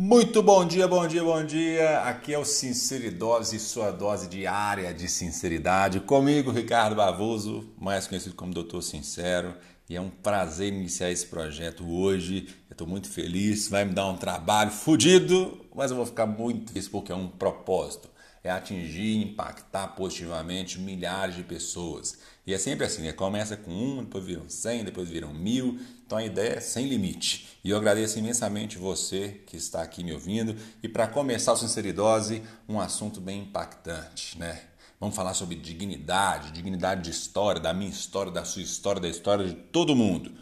Muito bom dia, bom dia, bom dia. Aqui é o Sinceridose, sua dose diária de sinceridade. Comigo, Ricardo Bavoso, mais conhecido como Doutor Sincero. E é um prazer iniciar esse projeto hoje. Eu estou muito feliz. Vai me dar um trabalho fodido, mas eu vou ficar muito feliz porque é um propósito é atingir, impactar positivamente milhares de pessoas. E é sempre assim, né? Começa com um, depois viram cem, depois viram mil. Então a ideia é sem limite. E eu agradeço imensamente você que está aqui me ouvindo. E para começar o Sinceridose, um assunto bem impactante, né? Vamos falar sobre dignidade, dignidade de história, da minha história, da sua história, da história de todo mundo.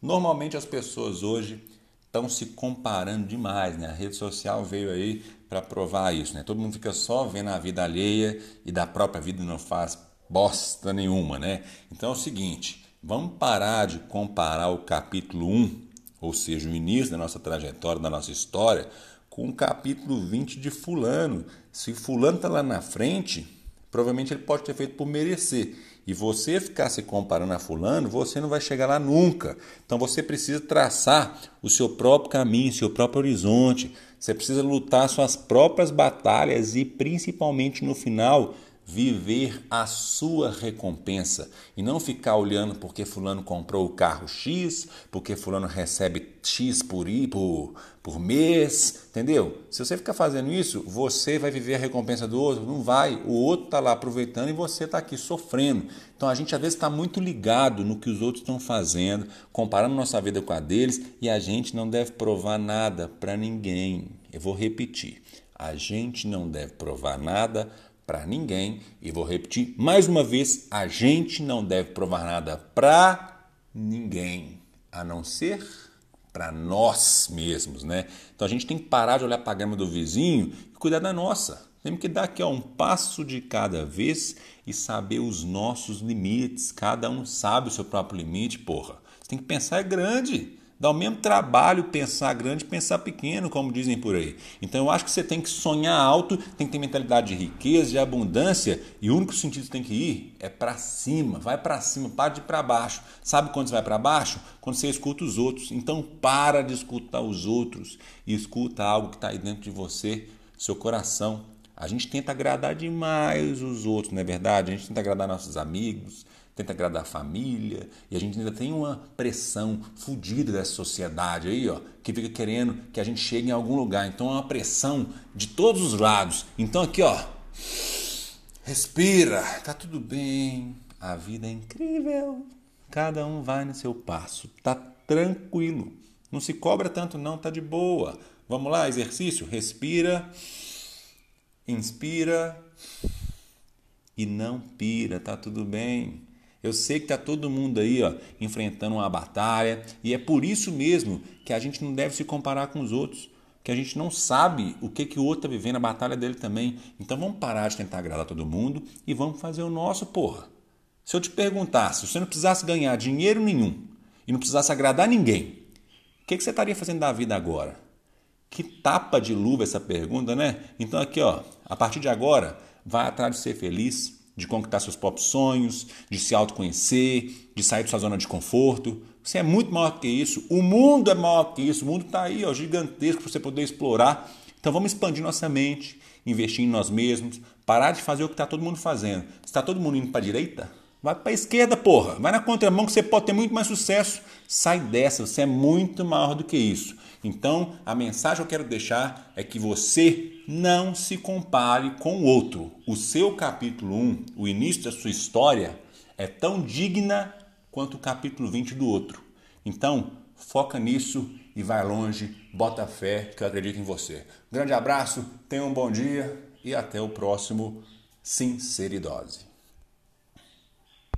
Normalmente as pessoas hoje estão se comparando demais, né? A rede social veio aí para provar isso, né? Todo mundo fica só vendo a vida alheia e da própria vida não faz bosta nenhuma, né? Então é o seguinte, vamos parar de comparar o capítulo 1, ou seja, o início da nossa trajetória, da nossa história, com o capítulo 20 de fulano. Se fulano está lá na frente, provavelmente ele pode ter feito por merecer e você ficar se comparando a fulano, você não vai chegar lá nunca. Então você precisa traçar o seu próprio caminho, seu próprio horizonte. Você precisa lutar suas próprias batalhas e principalmente no final viver a sua recompensa e não ficar olhando porque fulano comprou o carro X, porque fulano recebe X por, por, por mês, entendeu? Se você ficar fazendo isso, você vai viver a recompensa do outro? Não vai. O outro está lá aproveitando e você está aqui sofrendo. Então a gente às vezes está muito ligado no que os outros estão fazendo, comparando nossa vida com a deles e a gente não deve provar nada para ninguém. Eu vou repetir. A gente não deve provar nada para ninguém. E vou repetir mais uma vez: a gente não deve provar nada para ninguém, a não ser para nós mesmos, né? Então a gente tem que parar de olhar para a grama do vizinho e cuidar da nossa. Temos que dar aqui ó, um passo de cada vez e saber os nossos limites. Cada um sabe o seu próprio limite, porra. Você tem que pensar grande. Dá o mesmo trabalho pensar grande pensar pequeno, como dizem por aí. Então eu acho que você tem que sonhar alto, tem que ter mentalidade de riqueza, de abundância, e o único sentido que tem que ir é para cima. Vai para cima, para de ir para baixo. Sabe quando você vai para baixo? Quando você escuta os outros. Então para de escutar os outros e escuta algo que está aí dentro de você, seu coração. A gente tenta agradar demais os outros, não é verdade? A gente tenta agradar nossos amigos, tenta agradar a família, e a gente ainda tem uma pressão fodida dessa sociedade aí, ó, que fica querendo que a gente chegue em algum lugar. Então é uma pressão de todos os lados. Então aqui, ó, respira, tá tudo bem, a vida é incrível. Cada um vai no seu passo, tá tranquilo. Não se cobra tanto não, tá de boa. Vamos lá, exercício, respira, inspira e não pira, tá tudo bem. Eu sei que está todo mundo aí ó, enfrentando uma batalha e é por isso mesmo que a gente não deve se comparar com os outros, que a gente não sabe o que, que o outro está vivendo, a batalha dele também. Então vamos parar de tentar agradar todo mundo e vamos fazer o nosso, porra. Se eu te perguntasse, se você não precisasse ganhar dinheiro nenhum e não precisasse agradar ninguém, o que, que você estaria fazendo da vida agora? Que tapa de luva essa pergunta, né? Então aqui, ó, a partir de agora, vai atrás de ser feliz, de conquistar seus próprios sonhos, de se autoconhecer, de sair da sua zona de conforto. Você é muito maior que isso. O mundo é maior que isso. O mundo está aí, ó, gigantesco para você poder explorar. Então vamos expandir nossa mente, investir em nós mesmos, parar de fazer o que está todo mundo fazendo. Está todo mundo indo para a direita, vai para a esquerda, porra. Vai na contramão que você pode ter muito mais sucesso. Sai dessa, você é muito maior do que isso. Então, a mensagem que eu quero deixar é que você não se compare com o outro. O seu capítulo 1, o início da sua história, é tão digna quanto o capítulo 20 do outro. Então, foca nisso e vai longe, bota fé que eu acredito em você. Grande abraço, tenha um bom dia e até o próximo Sinceridose.